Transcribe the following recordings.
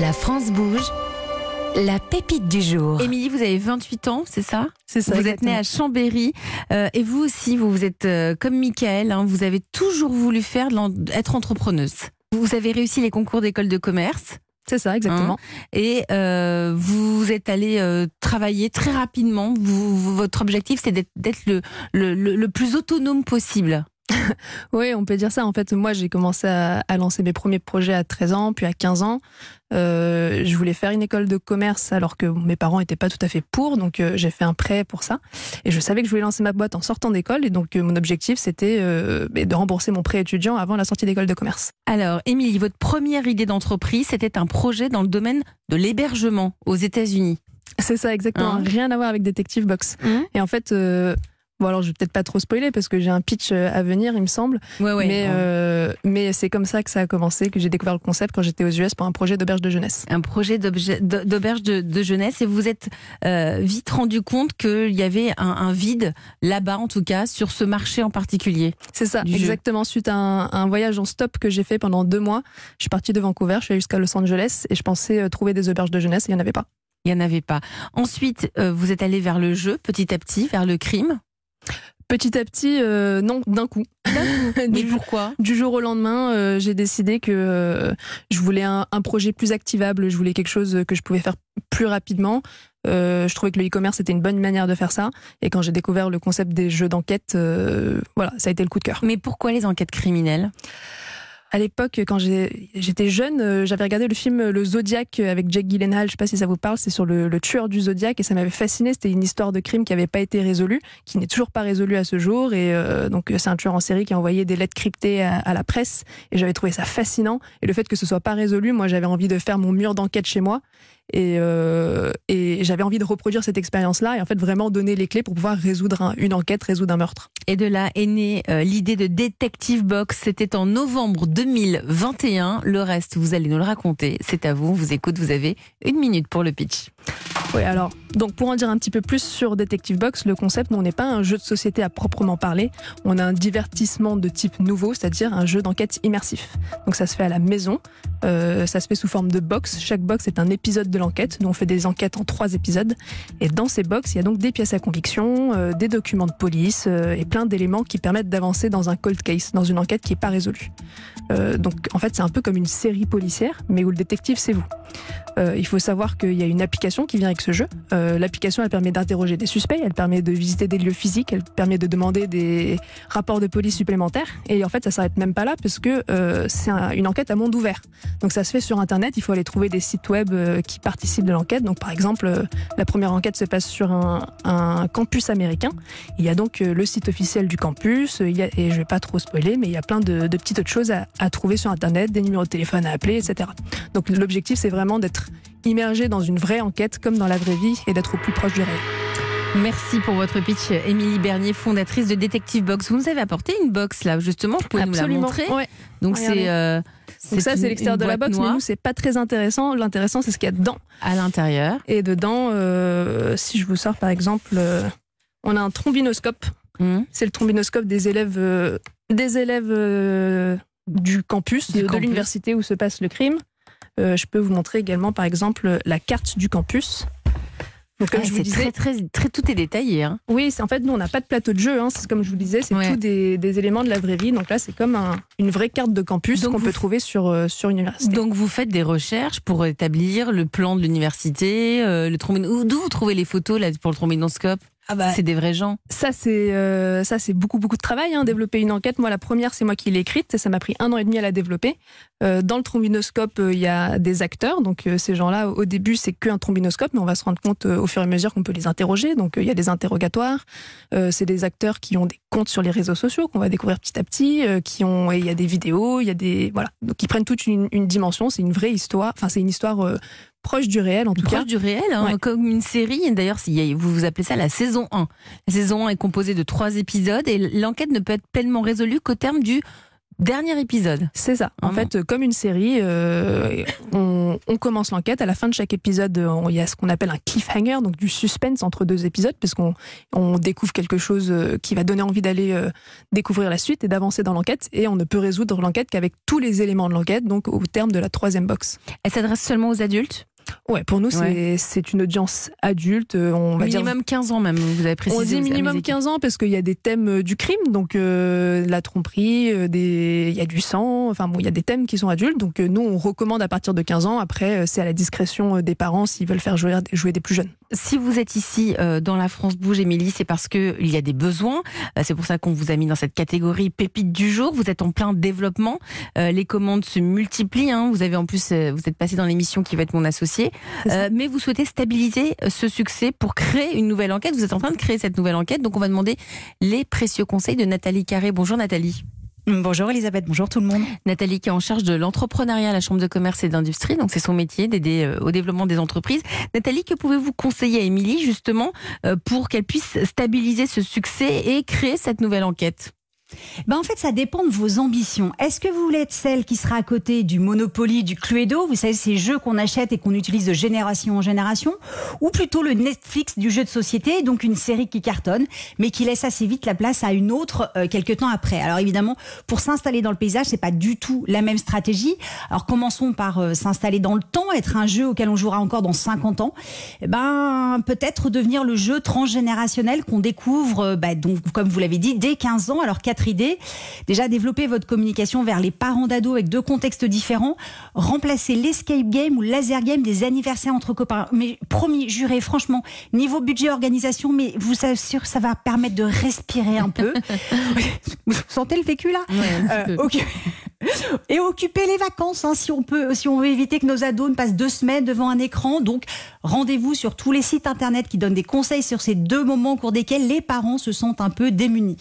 La France bouge. La pépite du jour. Émilie, vous avez 28 ans, c'est ça? C'est ça. Vous êtes née à Chambéry euh, et vous aussi, vous, vous êtes euh, comme Michael, hein, vous avez toujours voulu faire être entrepreneuse. Vous avez réussi les concours d'école de commerce C'est ça, exactement. et euh, vous êtes allé euh, travailler très rapidement. Vous, vous- votre objectif, c'est d'être d'être le, le, le- le plus autonome possible. Oui, on peut dire ça. En fait, moi, j'ai commencé à, à lancer mes premiers projets à 13 ans, puis à 15 ans. Euh, je voulais faire une école de commerce alors que mes parents n'étaient pas tout à fait pour, donc euh, j'ai fait un prêt pour ça. Et je savais que je voulais lancer ma boîte en sortant d'école, et donc euh, mon objectif, c'était de rembourser mon prêt étudiant avant la sortie d'école de commerce. Alors, Émilie, votre première idée d'entreprise, c'était un projet dans le domaine de l'hébergement aux États-Unis. C'est ça, exactement. Hein Rien à voir avec Detective Box. Mhm. Et en fait, bon alors je vais peut-être pas trop spoiler parce que j'ai un pitch euh, à venir, il me semble. Ouais, ouais. mais euh, mais c'est comme ça que ça a commencé, que j'ai découvert le concept quand j'étais aux US pour un projet d'auberge de jeunesse. un projet d'auberge de, de jeunesse et vous vous êtes euh, vite rendu compte qu'il y avait un, un vide là-bas, en tout cas, sur ce marché en particulier. C'est ça, jeu. exactement. Suite à un, un voyage en stop que j'ai fait pendant deux mois, je suis partie de Vancouver, je suis allée jusqu'à Los Angeles et je pensais euh, trouver des auberges de jeunesse, il n'y en avait pas. Il n'y en avait pas. Ensuite, euh, vous êtes allé vers le jeu, petit à petit, vers le crime. Petit à petit, euh, non, d'un coup. Mais du, pourquoi? du jour au lendemain, euh, j'ai décidé que euh, je voulais un, un projet plus activable, je voulais quelque chose que je pouvais faire plus rapidement. Euh, je trouvais que le e-commerce était une bonne manière de faire ça. Et quand j'ai découvert le concept des jeux d'enquête, euh, voilà, ça a été le coup de cœur. Mais pourquoi les enquêtes criminelles? À l'époque, quand j'étais jeune, euh, j'avais regardé le film Le Zodiac avec Jake Gyllenhaal. Je sais pas si ça vous parle. C'est sur le, le tueur du Zodiac et ça m'avait fasciné. C'était une histoire de crime qui n'avait pas été résolue, qui n'est toujours pas résolue à ce jour. Et euh, donc, c'est un tueur en série qui a envoyé des lettres cryptées à, à la presse. Et j'avais trouvé ça fascinant. Et le fait que ce soit pas résolu, moi, j'avais envie de faire mon mur d'enquête chez moi. Et, euh, et j'avais envie de reproduire cette expérience-là et en fait vraiment donner les clés pour pouvoir résoudre un- une enquête, résoudre un meurtre. Et de là est née euh, l'idée de Detective Box. C'était en novembre 2021. Le reste, vous allez nous le raconter. C'est à vous. On vous écoute. Vous avez une minute pour le pitch. Oui, alors, donc pour en dire un petit peu plus sur Detective Box, le concept, nous, on n'est pas un jeu de société à proprement parler. On a un divertissement de type nouveau, c'est-à-dire un jeu d'enquête immersif. Donc ça se fait à la maison, euh, ça se fait sous forme de box. Chaque box est un épisode de l'enquête. Nous, on fait des enquêtes en trois épisodes. Et dans ces box, il y a donc des pièces à conviction, euh, des documents de police euh, et plein d'éléments qui permettent d'avancer dans un cold case, dans une enquête qui n'est pas résolue. Donc en fait, c'est un peu comme une série policière, mais où le détective, c'est vous. Il faut savoir qu'il y a une application qui vient avec ce jeu. Euh, L'application, elle permet d'interroger des suspects, elle permet de visiter des lieux physiques, elle permet de demander des rapports de police supplémentaires. Et en fait, ça s'arrête même pas là parce que euh, c'est un- une enquête à monde ouvert. Donc ça se fait sur Internet. Il faut aller trouver des sites web euh, qui participent de l'enquête. Donc par exemple, la première enquête se passe sur un, campus américain. Il y a donc le site officiel du campus. et je vais pas trop spoiler, mais il y a plein de, petites autres choses à trouver sur Internet, des numéros de téléphone à appeler, etc. Donc l'objectif, c'est vraiment d'être immergé dans une vraie enquête comme dans la vraie vie et d'être au plus proche du réel. Merci pour votre pitch, Émilie Bernier, fondatrice de Detective Box. Vous nous avez apporté une box là, justement. Vous pouvez nous la montrer. Ouais. Donc c'est euh, ça, c'est l'extérieur de la box, mais nous, c'est pas très intéressant. L'intéressant, c'est ce qu'il y a dedans. à l'intérieur. Et dedans, euh, si je vous sors par exemple, euh, on a un trombinoscope. Hum. C'est le trombinoscope des élèves, euh, des élèves euh, du campus, Du de, l'université où se passe le crime. Euh, je peux vous montrer également, par exemple, la carte du campus. Donc, comme Ah, je vous disais, très, très, très, tout est détaillé. Hein. oui, en fait, nous, on n'a pas de plateau de jeu. Hein, c'est comme je vous disais, c'est Ouais. tout des, des éléments de la vraie vie. Donc là, c'est comme un- une vraie carte de campus qu'on vous- peut trouver sur, euh, sur une université. Donc vous faites des recherches pour établir le plan de l'université, euh, le trombone. D'où vous trouvez les photos là pour le trombinoscope? Ah bah, C'est des vrais gens. Ça, c'est euh, ça, c'est beaucoup beaucoup de travail. Hein, développer une enquête. Moi, la première, c'est moi qui l'ai écrite. Ça m'a pris un an et demi à la développer. Euh, dans le trombinoscope, euh, il y a des acteurs. Donc ces gens-là, au début, c'est qu'un trombinoscope, mais on va se rendre compte au fur et à mesure qu'on peut les interroger. Donc il y a des interrogatoires. C'est des acteurs qui ont des comptes sur les réseaux sociaux qu'on va découvrir petit à petit. qui ont, et il y a des vidéos, il y a des voilà, donc qui prennent toute une, une dimension. C'est une vraie histoire. Enfin, c'est une histoire proche du réel en tout Proche cas. du réel, hein, Ouais. comme une série. D'ailleurs, vous vous appelez ça la saison 1. La saison 1 est composée de trois épisodes et l'enquête ne peut être pleinement résolue qu'au terme du dernier épisode. C'est ça. En Vraiment. fait, euh, comme une série, euh, on, On commence l'enquête. À la fin de chaque épisode, euh, il y a ce qu'on appelle un cliffhanger, donc du suspense entre deux épisodes, parce qu'on on découvre quelque chose qui va donner envie d'aller euh, découvrir la suite et d'avancer dans l'enquête. Et on ne peut résoudre l'enquête qu'avec tous les éléments de l'enquête, donc au terme de la troisième box. Elle s'adresse seulement aux adultes? Ouais, pour nous, c'est une audience adulte. On va minimum 15 ans même, vous avez précisé. On dit minimum 15 ans parce qu'il y a des thèmes euh, du crime, donc euh, la tromperie, euh, des... il y a du sang, enfin bon, il y a des thèmes qui sont adultes. Donc nous, on recommande à partir de 15 ans. Après, c'est à la discrétion des parents s'ils veulent faire jouer, jouer des plus jeunes. Si vous êtes ici dans la France Bouge, Émilie, c'est parce qu'il y a des besoins. C'est pour ça qu'on vous a mis dans cette catégorie pépite du jour. Vous êtes en plein développement. Les commandes se multiplient. Hein. Vous avez en plus, vous êtes passé dans l'émission qui va être mon associé mais vous souhaitez stabiliser euh, ce succès pour créer une nouvelle enquête. Vous êtes en train de créer cette nouvelle enquête, donc on va demander les précieux conseils de Nathalie Carré. Bonjour Nathalie. Bonjour Elisabeth, bonjour tout le monde. Nathalie qui est en charge de l'entrepreneuriat à la Chambre de commerce et d'industrie, donc c'est son métier d'aider euh, au développement des entreprises. Nathalie, que pouvez-vous conseiller à Émilie justement euh, pour qu'elle puisse stabiliser ce succès et créer cette nouvelle enquête? Ben en fait, ça dépend de vos ambitions. Est-ce que vous voulez être celle qui sera à côté du Monopoly, du Cluedo, vous savez, ces jeux qu'on achète et qu'on utilise de génération en génération, ou plutôt le Netflix du jeu de société, donc une série qui cartonne, mais qui laisse assez vite la place à une autre euh, quelques temps après. Alors évidemment, pour s'installer dans le paysage, c'est pas du tout la même stratégie. Alors commençons par euh, s'installer dans le temps, être un jeu auquel on jouera encore dans 50 ans. Eh ben peut-être devenir le jeu transgénérationnel qu'on découvre, euh, bah, donc comme vous l'avez dit, dès 15 ans. Alors idées. Déjà, développer votre communication vers les parents d'ados avec deux contextes différents. Remplacer l'escape game ou laser game des anniversaires entre copains. Mais promis, juré, franchement, niveau budget, organisation, mais vous assure, ça va permettre de respirer un peu. vous sentez le vécu là? Euh, Et occuper les vacances, hein, si on peut, si on veut éviter que nos ados ne passent deux semaines devant un écran. Donc, rendez-vous sur tous les sites internet qui donnent des conseils sur ces deux moments au cours desquels les parents se sentent un peu démunis.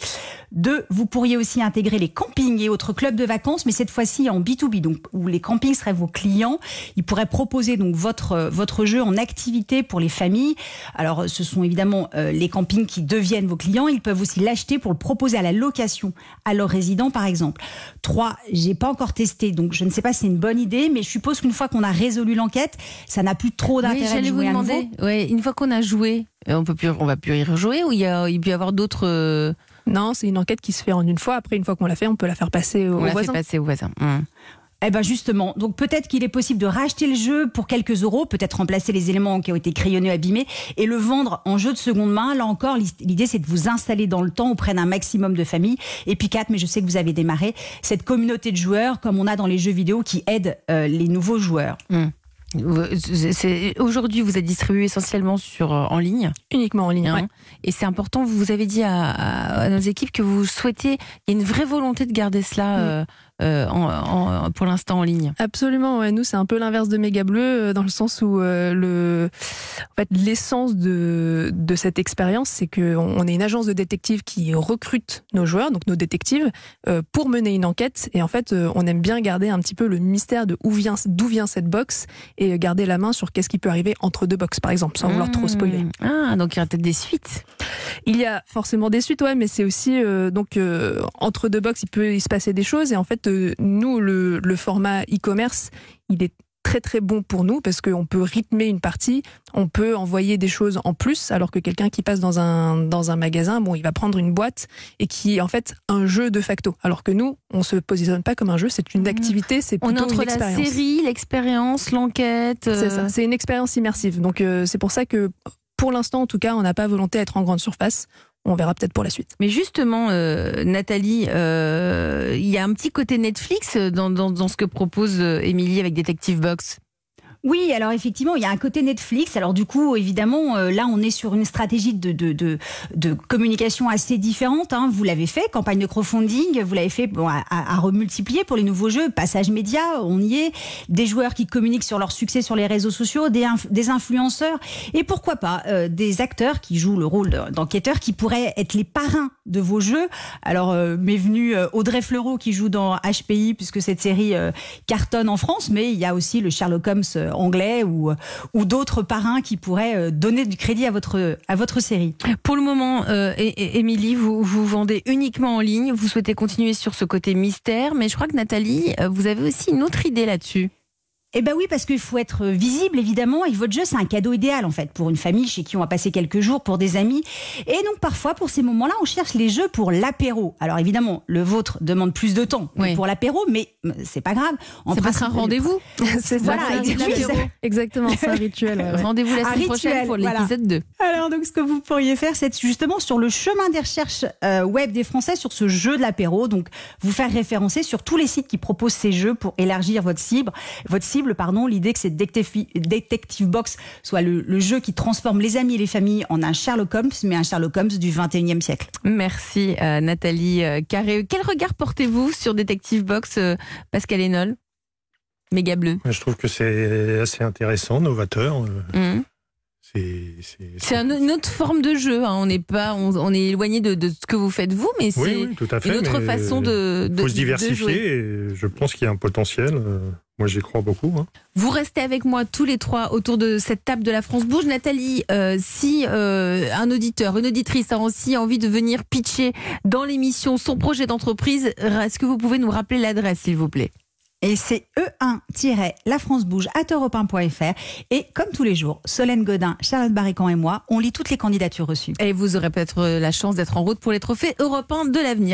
Deux, vous pourriez aussi intégrer les campings et autres clubs de vacances, mais cette fois-ci en B2B, donc où les campings seraient vos clients. Ils pourraient proposer donc votre votre jeu en activité pour les familles. Alors, ce sont évidemment euh, les campings qui deviennent vos clients. Ils peuvent aussi l'acheter pour le proposer à la location à leurs résidents, par exemple. Trois, pas encore testé, donc je ne sais pas si c'est une bonne idée, mais je suppose qu'une fois qu'on a résolu l'enquête, ça n'a plus trop d'intérêt de jouer vous demander, ouais, une fois qu'on a joué, euh, on peut plus, on va plus y rejouer ou il y a, il peut y avoir d'autres. Euh, non, c'est une enquête qui se fait en une fois. Après, une fois qu'on l'a fait, on peut la faire passer au, on la Fait passer au voisin. Hum. Eh ben justement, donc peut-être qu'il est possible de racheter le jeu pour quelques euros, peut-être remplacer les éléments qui ont été crayonnés, abîmés, et le vendre en jeu de seconde main. Là encore, l'idée c'est de vous installer dans le temps auprès d'un maximum de familles. Et puis quatre, mais je sais que vous avez démarré cette communauté de joueurs comme on a dans les jeux vidéo qui aident euh, les nouveaux joueurs. Hum. Aujourd'hui, vous êtes distribué essentiellement sur euh, en ligne? Uniquement en ligne. Hein. Et c'est important. Vous avez dit à, nos équipes que vous souhaitez, il y a une vraie volonté de garder cela. Euh, euh, en, pour l'instant en ligne. Absolument, ouais. nous c'est un peu l'inverse de Méga Bleu euh, dans le sens où euh, le, en fait, l'essence de, de cette expérience, c'est qu'on on est une agence de détectives qui recrute nos joueurs, donc nos détectives, pour mener une enquête. Et en fait, on aime bien garder un petit peu le mystère de où vient, d'où vient cette box et garder la main sur qu'est-ce qui peut arriver entre deux box, par exemple, sans vouloir trop spoiler. Mmh. Ah, donc il y aura peut-être des suites. Il y a forcément des suites, ouais, mais c'est aussi donc entre deux box, il peut y se passer des choses et en fait nous, le, format e-commerce, il est très très bon pour nous parce qu'on peut rythmer une partie, on peut envoyer des choses en plus, alors que quelqu'un qui passe dans un, dans un magasin, bon, il va prendre une boîte et qui est en fait un jeu de facto. Alors que nous, on se positionne pas comme un jeu, c'est une mmh. activité, c'est plutôt on entre une la série, l'expérience, l'enquête. C'est ça, euh. c'est une expérience immersive. Donc euh, c'est pour ça que pour l'instant, en tout cas, on n'a pas volonté d'être en grande surface on verra peut-être pour la suite. Mais justement, euh, Nathalie, euh, il y a un petit côté Netflix dans, dans ce que propose euh, Émilie avec Detective Box. Oui, alors effectivement, il y a un côté Netflix. Alors du coup, évidemment, euh, là, on est sur une stratégie de, communication assez différente. Hein. Vous l'avez fait, campagne de crowdfunding, vous l'avez fait à, remultiplier pour les nouveaux jeux, passage média, on y est, des joueurs qui communiquent sur leur succès sur les réseaux sociaux, des, influenceurs, et pourquoi pas euh, des acteurs qui jouent le rôle d'enquêteurs qui pourraient être les parrains de vos jeux. Alors, euh, m'est venu Audrey Fleurot qui joue dans HPI, puisque cette série cartonne en France, mais il y a aussi le Sherlock Holmes anglais ou, ou d'autres parrains qui pourraient euh, donner du crédit à votre, à votre série Pour le moment, euh, Émilie, vous, vous vendez uniquement en ligne. Vous souhaitez continuer sur ce côté mystère, mais je crois que Nathalie, euh, vous avez aussi une autre idée là-dessus. Eh ben oui, parce qu'il faut être visible, évidemment, et votre jeu, c'est un cadeau idéal, en fait, pour une famille chez qui on va passer quelques jours, pour des amis. Et donc, parfois, pour ces moments-là, on cherche les jeux pour l'apéro. Alors, évidemment, le vôtre demande plus de temps Oui. pour l'apéro, mais c'est pas grave. En C'est principe, un rendez-vous. C'est Voilà, ça, c'est exactement. l'apéro. Exactement, c'est un rituel. ouais. Rendez-vous la semaine prochaine pour voilà. l'épisode 2. Alors, donc, ce que vous pourriez faire, c'est justement sur le chemin des recherches euh, web des Français sur ce jeu de l'apéro. Donc, vous faire référencer sur tous les sites qui proposent ces jeux pour élargir votre cible. Votre cible, pardon. L'idée que cette Detective Box soit le, le jeu qui transforme les amis et les familles en un Sherlock Holmes, mais un Sherlock Holmes du 21e siècle. Merci euh, Nathalie euh, Carré. Quel regard portez-vous sur Detective Box, euh, Pascal Enol Méga bleu. Je trouve que c'est assez intéressant, novateur. Mhm. C'est c'est- C'est un- une autre forme de jeu. hein. On n'est pas, on, on est éloigné de, de ce que vous faites vous, mais c'est Oui, oui, une autre façon de, de faut se diversifier et je pense qu'il y a un potentiel. euh, Moi, j'y crois beaucoup. hein. Vous restez avec moi tous les trois autour de cette table de la France Bouge. Nathalie, euh, si euh, un auditeur, une auditrice a aussi envie de venir pitcher dans l'émission son projet d'entreprise, est-ce que vous pouvez nous rappeler l'adresse, s'il vous plaît? Et c'est E1-La France Bouge à europe1.fr. Et comme tous les jours, Solène Godin, Charlotte Barrican et moi, on lit toutes les candidatures reçues. Et vous aurez peut-être la chance d'être en route pour les trophées européens de l'avenir.